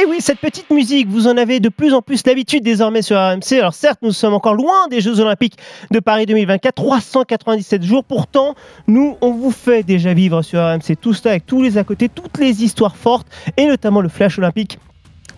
Et oui, cette petite musique, vous en avez de plus en plus l'habitude désormais sur RMC. Alors certes, nous sommes encore loin des Jeux Olympiques de Paris 2024, 397 jours. Pourtant, nous, on vous fait déjà vivre sur RMC tout ça avec tous les à côté, toutes les histoires fortes et notamment le flash olympique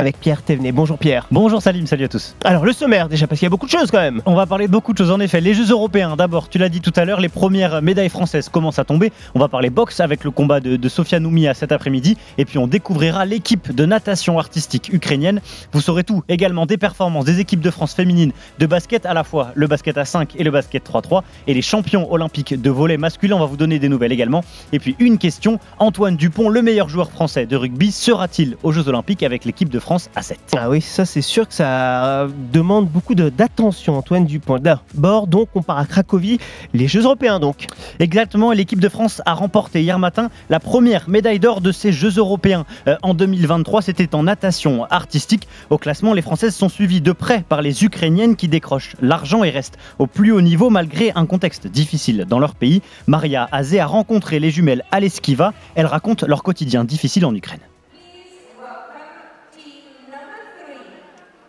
avec Pierre Thévenet. Bonjour Pierre. Bonjour Salim, salut à tous. Alors le sommaire déjà, parce qu'il y a beaucoup de choses quand même. On va parler de beaucoup de choses en effet. Les Jeux européens, d'abord, tu l'as dit tout à l'heure, les premières médailles françaises commencent à tomber. On va parler boxe avec le combat de, de Sofia Noumia cet après-midi. Et puis on découvrira l'équipe de natation artistique ukrainienne. Vous saurez tout également des performances des équipes de France féminines de basket, à la fois le basket à 5 et le basket 3-3. Et les champions olympiques de volet masculin, on va vous donner des nouvelles également. Et puis une question, Antoine Dupont, le meilleur joueur français de rugby, sera-t-il aux Jeux olympiques avec l'équipe de France à 7 Ah oui, ça c'est sûr que ça demande beaucoup de- d'attention, Antoine Dupont. D'abord, donc, on part à Cracovie, les Jeux européens donc. Exactement, l'équipe de France a remporté hier matin la première médaille d'or de ces Jeux européens euh, en 2023. C'était en natation artistique. Au classement, les Françaises sont suivies de près par les Ukrainiennes qui décrochent l'argent et restent au plus haut niveau malgré un contexte difficile dans leur pays. Maria Azé a rencontré les jumelles Aleskiva. Elles racontent leur quotidien difficile en Ukraine.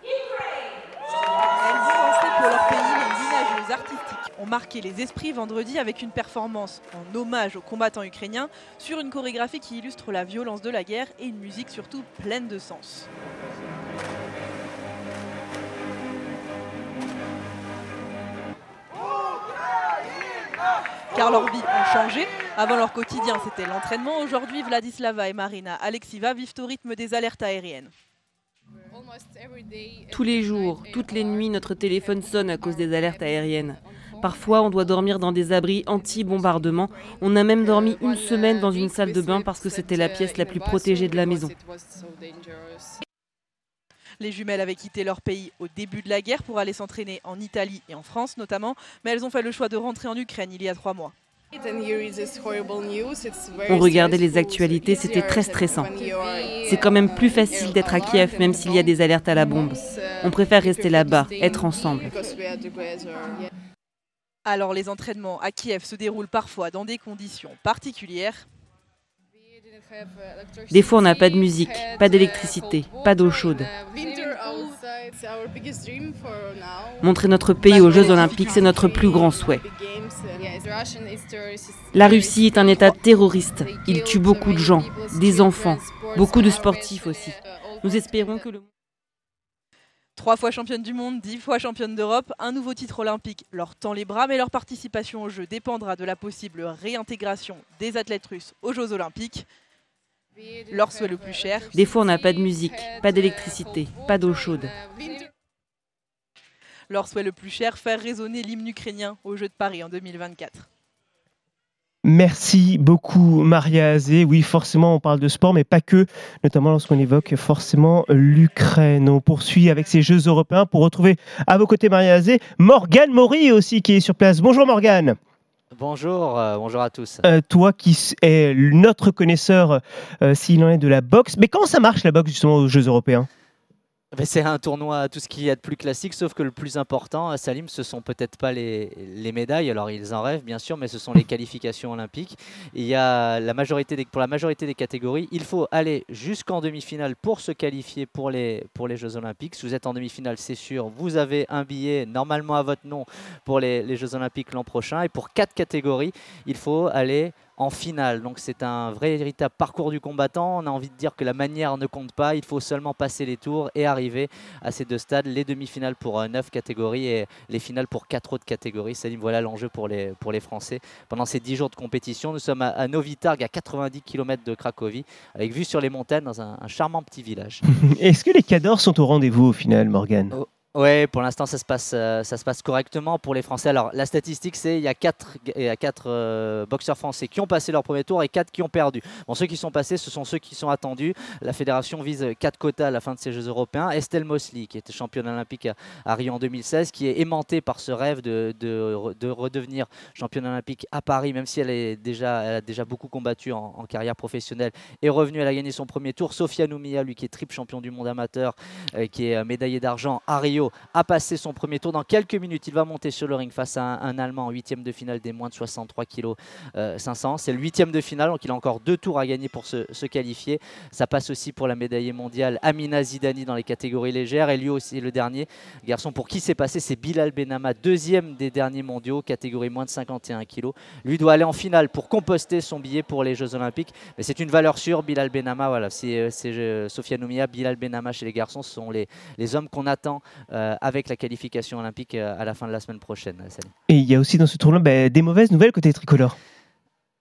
Elles ont lancé pour leur pays les nageuses artistiques ont marqué les esprits vendredi avec une performance en hommage aux combattants ukrainiens sur une chorégraphie qui illustre la violence de la guerre et une musique surtout pleine de sens. Car leurs vies ont changé. Avant leur quotidien, c'était l'entraînement. Aujourd'hui, Vladislava et Marina Alexiva vivent au rythme des alertes aériennes. Tous les jours, toutes les nuits, notre téléphone sonne à cause des alertes aériennes. Parfois, on doit dormir dans des abris anti-bombardement. On a même dormi une semaine dans une salle de bain parce que c'était la pièce la plus protégée de la maison. Les jumelles avaient quitté leur pays au début de la guerre pour aller s'entraîner en Italie et en France notamment, mais elles ont fait le choix de rentrer en Ukraine il y a trois mois. On regardait les actualités, c'était très stressant. C'est quand même plus facile d'être à Kiev même s'il y a des alertes à la bombe. On préfère rester là-bas, être ensemble. Alors les entraînements à Kiev se déroulent parfois dans des conditions particulières. Des fois, on n'a pas de musique, pas d'électricité, pas d'eau chaude. Montrer notre pays aux Jeux Olympiques, c'est notre plus grand souhait. La Russie est un État terroriste. Il tue beaucoup de gens, des enfants, beaucoup de sportifs aussi. Nous espérons que le... Trois fois championne du monde, dix fois championne d'Europe, un nouveau titre olympique leur tend les bras, mais leur participation aux Jeux dépendra de la possible réintégration des athlètes russes aux Jeux olympiques. Leur souhait le plus cher, Des fois, on n'a pas de musique, pas d'électricité, pas d'eau chaude. Leur souhait le plus cher, faire résonner l'hymne ukrainien aux Jeux de Paris en 2024. Merci beaucoup Maria Azé. Oui, forcément, on parle de sport, mais pas que, notamment lorsqu'on évoque forcément l'Ukraine. On poursuit avec ces Jeux européens pour retrouver à vos côtés Maria Azé, Morgane Maury aussi qui est sur place. Bonjour Morgane. Bonjour, euh, bonjour à tous. Euh, toi qui es notre connaisseur euh, s'il en est de la boxe. Mais comment ça marche la boxe justement aux Jeux européens? C'est un tournoi, tout ce qu'il y a de plus classique, sauf que le plus important, à Salim, ce sont peut-être pas les, les médailles, alors ils en rêvent bien sûr, mais ce sont les qualifications olympiques. Il y a la majorité des, pour la majorité des catégories, il faut aller jusqu'en demi-finale pour se qualifier pour les, pour les Jeux olympiques. Si vous êtes en demi-finale, c'est sûr, vous avez un billet normalement à votre nom pour les, les Jeux olympiques l'an prochain. Et pour quatre catégories, il faut aller en finale. Donc c'est un vrai véritable parcours du combattant. On a envie de dire que la manière ne compte pas. Il faut seulement passer les tours et arriver à ces deux stades, les demi-finales pour euh, neuf catégories et les finales pour quatre autres catégories. Salim, voilà l'enjeu pour les, pour les Français. Pendant ces dix jours de compétition, nous sommes à, à Novi Targ, à 90 km de Cracovie, avec vue sur les montagnes dans un, un charmant petit village. Est-ce que les cadors sont au rendez-vous au final, Morgane? Oui, pour l'instant, ça, se passe, euh, ça se passe correctement pour les Français. Alors, la statistique, c'est il y a 4, il y a quatre euh, boxeurs français qui ont passé leur premier tour et 4 qui ont perdu. Bon, ceux qui sont passés, ce sont ceux qui sont attendus. La fédération vise 4 quotas à la fin de ces Jeux européens. Estelle Mosley, qui était championne olympique à, Rio en 2016, qui est aimantée par ce rêve de, de, de redevenir championne olympique à Paris, même si elle, est déjà, elle a déjà beaucoup combattu en, carrière professionnelle, est revenue, elle a gagné son premier tour. Sofia Noumia, lui qui est triple champion du monde amateur, euh, qui est médaillée d'argent à Rio A passé son premier tour. Dans quelques minutes, il va monter sur le ring face à un, Allemand en huitième de finale des moins de 63 kg 500. C'est le huitième de finale, donc il a encore deux tours à gagner pour se, qualifier. Ça passe aussi pour la médaillée mondiale Amina Zidani dans les catégories légères. Et lui aussi, le dernier garçon pour qui c'est passé, c'est Bilal Benama, deuxième des derniers mondiaux, catégorie moins de 51 kg. Lui doit aller en finale pour composter son billet pour les Jeux Olympiques. Mais c'est une valeur sûre, Bilal Benama. Voilà, c'est euh, euh, Sofia Noumia, Bilal Benama chez les garçons. Ce sont les, les hommes qu'on attend euh, avec la qualification olympique à la fin de la semaine prochaine. Et il y a aussi dans ce tournoi bah, des mauvaises nouvelles côté tricolore.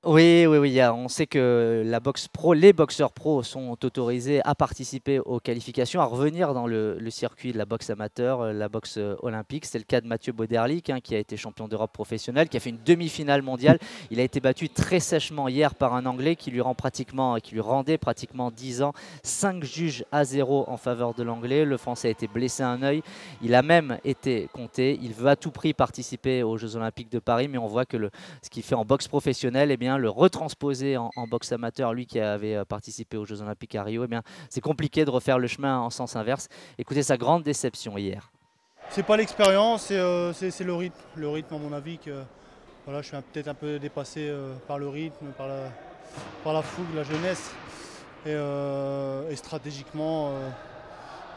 Oui, oui, oui. On sait que la boxe pro, les boxeurs pros sont autorisés à participer aux qualifications, à revenir dans le, circuit de la boxe amateur, euh, la boxe euh, olympique. C'est le cas de Mathieu Boderlik, hein, qui a été champion d'Europe professionnel, qui a fait une demi-finale mondiale. Il a été battu très sèchement hier par un Anglais qui lui, rend pratiquement, lui rendait pratiquement 10 ans. 5 juges à 0 en faveur de l'Anglais. Le Français a été blessé à un œil. Il a même été compté. Il veut à tout prix participer aux Jeux Olympiques de Paris, mais on voit que ce qu'il fait en boxe professionnelle, eh bien, le retransposer en, boxe amateur, lui qui avait euh, participé aux Jeux Olympiques à Rio, eh bien, c'est compliqué de refaire le chemin en sens inverse. Écoutez sa grande déception hier. C'est pas l'expérience, c'est euh, le rythme. Le rythme, à mon avis, que voilà, je suis peut-être un peu dépassé euh, par le rythme, par la, par la fougue, la jeunesse. Et, stratégiquement,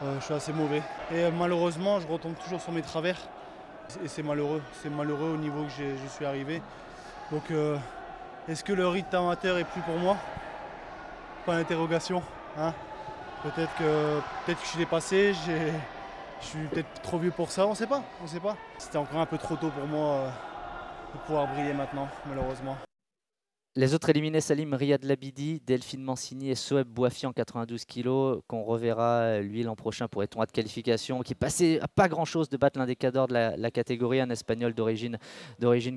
je suis assez mauvais. Et malheureusement, je retombe toujours sur mes travers. Et c'est malheureux. C'est malheureux au niveau que je suis arrivé. Donc est-ce que le rythme amateur est plus pour moi? Pas d'interrogation. Hein peut-être que peut-être que je suis dépassé, je suis peut-être trop vieux pour ça, on ne sait pas, on sait pas. C'était encore un peu trop tôt pour moi euh, de pouvoir briller maintenant, malheureusement. Les autres éliminés, Salim Riyad Labidi, Delphine Mancini et Soeb Boafi en 92 kg, qu'on reverra euh, lui l'an prochain pour les tournois de qualification, qui passait à pas grand-chose de battre l'un des cadors de la, catégorie, un espagnol d'origine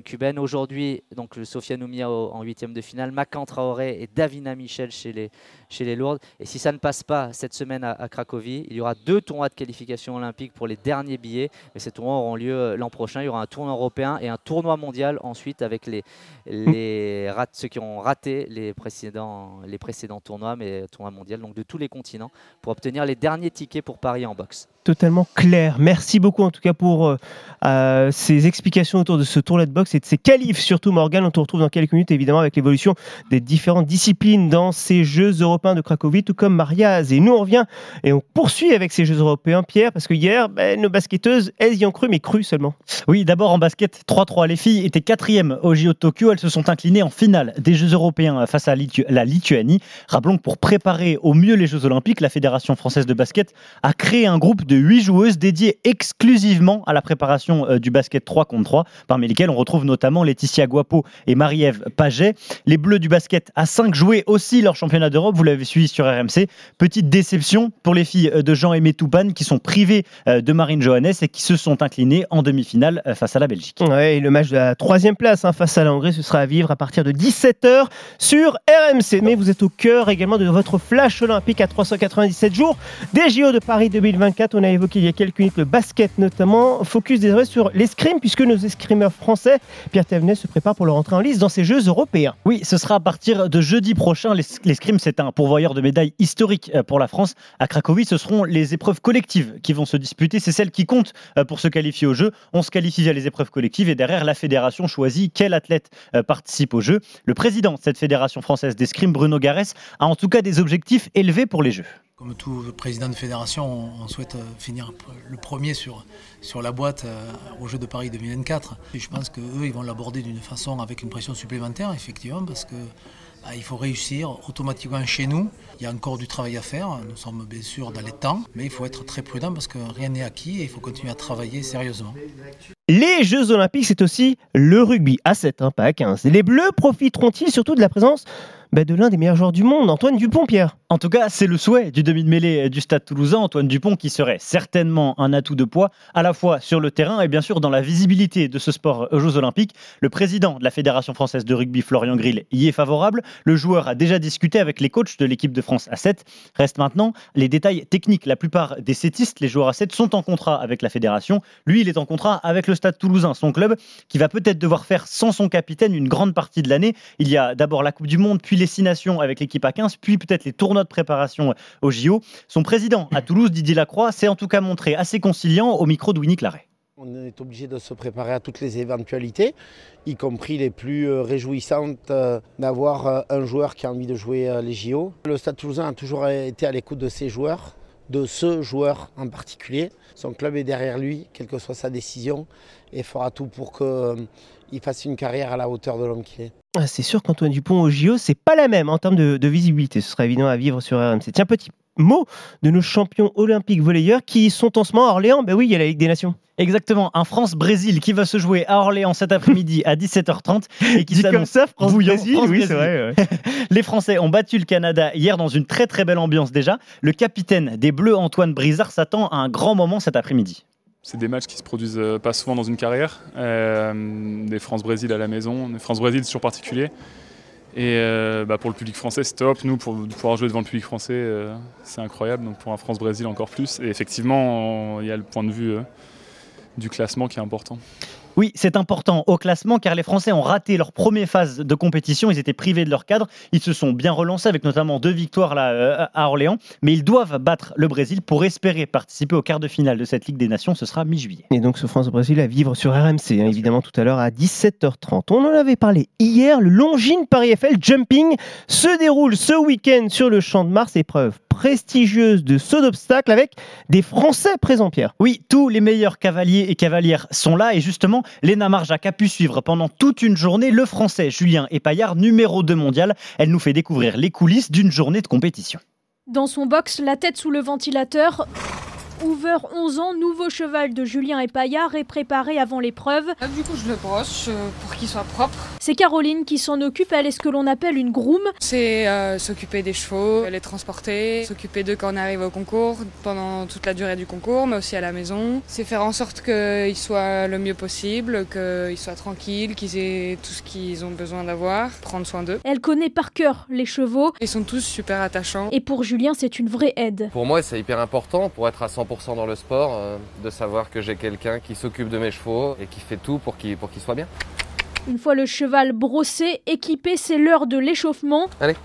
cubaine. Aujourd'hui, donc Sofia Noumia en huitième de finale, Macan Traoré et Davina Michel chez les, lourdes. Et si ça ne passe pas cette semaine à, Cracovie, il y aura deux tournois de qualification olympique pour les derniers billets. Mais ces tournois auront lieu euh, l'an prochain. Il y aura un tournoi européen et un tournoi mondial ensuite avec les, les ceux qui ont raté les précédents, les précédents tournois, mais tournoi mondial, donc de tous les continents, pour obtenir les derniers tickets pour Paris en boxe totalement clair. Merci beaucoup en tout cas pour euh, euh, ces explications autour de ce tournoi de boxe et de ces qualifs surtout Morgan. On te retrouve dans quelques minutes évidemment avec l'évolution des différentes disciplines dans ces Jeux européens de Cracovie, tout comme Mariaz. Et nous on revient et on poursuit avec ces Jeux européens, Pierre, parce que hier ben, nos basketteuses, elles y ont cru, mais cru seulement. Oui, d'abord en basket 3-3. Les filles étaient quatrièmes au JO de Tokyo. Elles se sont inclinées en finale des Jeux européens face à la Lituanie. Rappelons que pour préparer au mieux les Jeux olympiques, la Fédération française de basket a créé un groupe de huit joueuses dédiées exclusivement à la préparation euh, du basket 3 contre 3, parmi lesquelles on retrouve notamment Laetitia Guapo et Marie-Ève Paget. Les Bleus du basket à 5 jouaient aussi leur championnat d'Europe, vous l'avez suivi sur RMC. Petite déception pour les filles euh, de Jean-Aimé Toupane qui sont privées euh, de Marine Johannes et qui se sont inclinées en demi-finale face à la Belgique. Ouais, le match de la troisième place hein, face à la Hongrie, ce sera à vivre à partir de 17h sur RMC. Mais vous êtes au cœur également de votre flash olympique à 397 jours des JO de Paris 2024. On a évoqué il y a quelques minutes le basket notamment. Focus désormais sur l'escrime puisque nos escrimeurs français, Pierre Thévenet, se prépare pour leur entrée en lice dans ces Jeux européens. Oui, ce sera à partir de jeudi prochain. L'escrime, c'est un pourvoyeur de médailles historique euh, pour la France. À Cracovie, ce seront les épreuves collectives qui vont se disputer. C'est celles qui comptent euh, pour se qualifier aux Jeux. On se qualifie via les épreuves collectives et derrière, la fédération choisit quel athlète euh, participe aux Jeux. Le président de cette fédération française d'escrime, Bruno Garès, a en tout cas des objectifs élevés pour les Jeux. Comme tout président de fédération, on souhaite euh, finir le premier sur, la boîte euh, au Jeux de Paris 2024. Et je pense qu'eux, ils vont l'aborder d'une façon avec une pression supplémentaire, effectivement, parce que il faut réussir automatiquement chez nous. Il y a encore du travail à faire. Nous sommes bien sûr dans les temps, mais il faut être très prudent parce que rien n'est acquis et il faut continuer à travailler sérieusement. Les Jeux Olympiques, c'est aussi le rugby à 7, hein, pas à 15. Les Bleus profiteront-ils surtout de la présence bah, de l'un des meilleurs joueurs du monde, Antoine Dupont, Pierre. En tout cas, c'est le souhait du demi de mêlée du Stade toulousain, Antoine Dupont, qui serait certainement un atout de poids, à la fois sur le terrain et bien sûr dans la visibilité de ce sport aux Jeux Olympiques. Le président de la Fédération française de rugby, Florian Grill, y est favorable. Le joueur a déjà discuté avec les coachs de l'équipe de France à 7. Reste maintenant les détails techniques. La plupart des sétistes, les joueurs à 7, sont en contrat avec la fédération. Lui, il est en contrat avec le Stade toulousain, son club, qui va peut-être devoir faire sans son capitaine une grande partie de l'année. Il y a d'abord la Coupe du Monde, puis les six nations avec l'équipe à 15, puis peut-être les tournois de préparation au JO. Son président à Toulouse, Didier Lacroix, s'est en tout cas montré assez conciliant au micro de Winnie Claret. On est obligé de se préparer à toutes les éventualités, y compris les plus euh, réjouissantes euh, d'avoir euh, un joueur qui a envie de jouer les JO. Le Stade toulousain a toujours été à l'écoute de ses joueurs, de ce joueur en particulier. Son club est derrière lui, quelle que soit sa décision, et fera tout pour qu'il fasse une carrière à la hauteur de l'homme qu'il est. Ah, c'est sûr qu'Antoine Dupont au JO, c'est pas la même en termes de, de visibilité. Ce sera évident à vivre sur RMC. Tiens, petit mot de nos champions olympiques volleyeurs qui sont en ce moment à Orléans. Ben oui, il y a la Ligue des Nations. Exactement, un France-Brésil qui va se jouer à Orléans cet après-midi à 17h30 et qui Dit comme s'annonce ça, France-Brésil, bouillant, oui, c'est vrai. ouais. Les Français ont battu le Canada hier dans une très très belle ambiance déjà. Le capitaine des Bleus, Antoine Brizard, s'attend à un grand moment cet après-midi. C'est des matchs qui se produisent euh, pas souvent dans une carrière. Euh, des France-Brésil à la maison, des France-Brésil toujours particulier. Et euh, bah, pour le public français, c'est top. Nous, pour pouvoir jouer devant le public français, c'est incroyable. Donc pour un France-Brésil, encore plus. Et effectivement, il y a le point de vue du classement qui est important. Oui, c'est important au classement car les Français ont raté leur première phase de compétition. Ils étaient privés de leur cadre. Ils se sont bien relancés avec notamment deux victoires là, euh, à Orléans. Mais ils doivent battre le Brésil pour espérer participer au quart de finale de cette Ligue des Nations. Ce sera mi-juillet. Et donc ce France-Brésil à vivre sur RMC, hein, évidemment tout à l'heure à 17h30. On en avait parlé hier, le Longines Paris FL Jumping se déroule ce week-end sur le Champ de Mars, épreuve prestigieuse de saut d'obstacle avec des Français présents, Pierre. Oui, tous les meilleurs cavaliers et cavalières sont là et justement, Léna Marjac a pu suivre pendant toute une journée le français Julien Epaillard, numéro 2 mondial. Elle nous fait découvrir les coulisses d'une journée de compétition. Dans son box, la tête sous le ventilateur, Hoover, 11 ans, nouveau cheval de Julien Epaillard, est préparé avant l'épreuve. Là, du coup, je le brosse euh, pour qu'il soit propre. C'est Caroline qui s'en occupe, elle est ce que l'on appelle une groom. C'est euh, s'occuper des chevaux, les transporter, s'occuper d'eux quand on arrive au concours, pendant toute la durée du concours, mais aussi à la maison. C'est faire en sorte qu'ils soient le mieux possible, qu'ils soient tranquilles, qu'ils aient tout ce qu'ils ont besoin d'avoir, prendre soin d'eux. Elle connaît par cœur les chevaux Ils sont tous super attachants. et pour Julien, c'est une vraie aide. Pour moi, c'est hyper important pour être à 100% dans le sport, euh, de savoir que j'ai quelqu'un qui s'occupe de mes chevaux et qui fait tout pour qu'ils pour qu'ils soient bien. Une fois le cheval brossé, équipé, c'est l'heure de l'échauffement. Allez.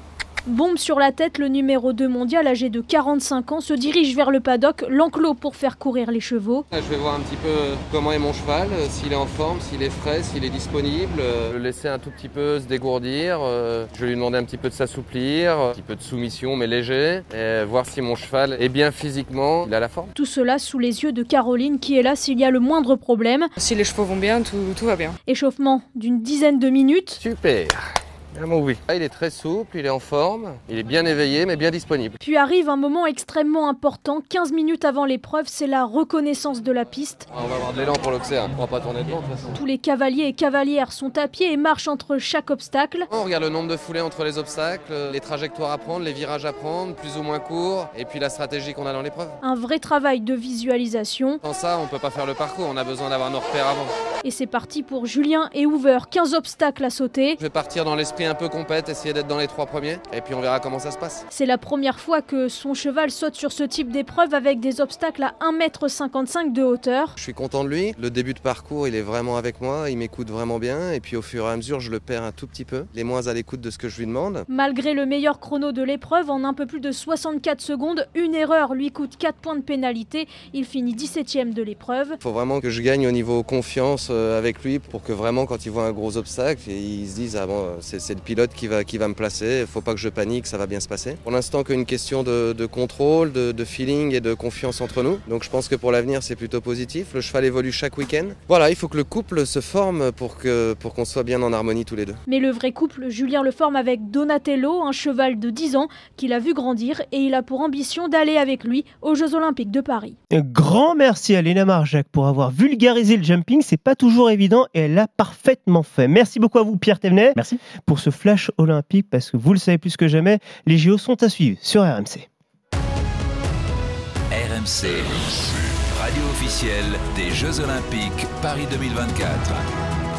Bombe sur la tête, le numéro 2 mondial, âgé de 45 ans, se dirige vers le paddock, l'enclos pour faire courir les chevaux. Je vais voir un petit peu comment est mon cheval, euh, s'il est en forme, s'il est frais, s'il est disponible. euh, Le laisser un tout petit peu se dégourdir. euh, Je vais lui demander un petit peu de s'assouplir, un petit peu de soumission mais léger. Et voir si mon cheval est bien physiquement, il a la forme. Tout cela sous les yeux de Caroline qui est là s'il y a le moindre problème. Si les chevaux vont bien, tout, tout va bien. Échauffement d'une dizaine de minutes. Super Ah, oui. Ah, Il est très souple, il est en forme, il est bien éveillé mais bien disponible. Puis arrive un moment extrêmement important, 15 minutes avant l'épreuve, c'est la reconnaissance de la piste. On va avoir de l'élan pour l'Auxerre, on va pas tourner devant de toute façon. Tous les cavaliers et cavalières sont à pied et marchent entre chaque obstacle. On regarde le nombre de foulées entre les obstacles, les trajectoires à prendre, les virages à prendre, plus ou moins courts, et puis la stratégie qu'on a dans l'épreuve. Un vrai travail de visualisation. Sans ça, on peut pas faire le parcours, on a besoin d'avoir nos repères avant. Et c'est parti pour Julien et Hoover. 15 obstacles à sauter. Je vais partir dans l'esprit un peu compète, essayer d'être dans les trois premiers, et puis on verra comment ça se passe. C'est la première fois que son cheval saute sur ce type d'épreuve avec des obstacles à 1m55 de hauteur. Je suis content de lui. Le début de parcours, il est vraiment avec moi, il m'écoute vraiment bien, et puis au fur et à mesure, je le perds un tout petit peu. Il est moins à l'écoute de ce que je lui demande. Malgré le meilleur chrono de l'épreuve, en un peu plus de 64 secondes, une erreur lui coûte 4 points de pénalité. Il finit 17ème de l'épreuve. Il faut vraiment que je gagne au niveau confiance euh, avec lui pour que vraiment, quand il voit un gros obstacle, il se dise Ah bon, c'est c'est le pilote qui va, qui va me placer, il faut pas que je panique, ça va bien se passer. Pour l'instant, qu'une question de, de contrôle, de, de feeling et de confiance entre nous. Donc je pense que pour l'avenir, c'est plutôt positif. Le cheval évolue chaque week-end. Voilà, il faut que le couple se forme pour que pour qu'on soit bien en harmonie tous les deux. Mais le vrai couple, Julien le forme avec Donatello, un cheval de 10 ans qu'il a vu grandir et il a pour ambition d'aller avec lui aux Jeux Olympiques de Paris. Un grand merci à Léna Marjac pour avoir vulgarisé le jumping. C'est pas toujours évident et elle l'a parfaitement fait. Merci beaucoup à vous, Pierre Thévenet. Merci. Pour ce flash olympique, parce que vous le savez plus que jamais, les JO sont à suivre sur RMC. RMC, radio officielle des Jeux Olympiques Paris 2024.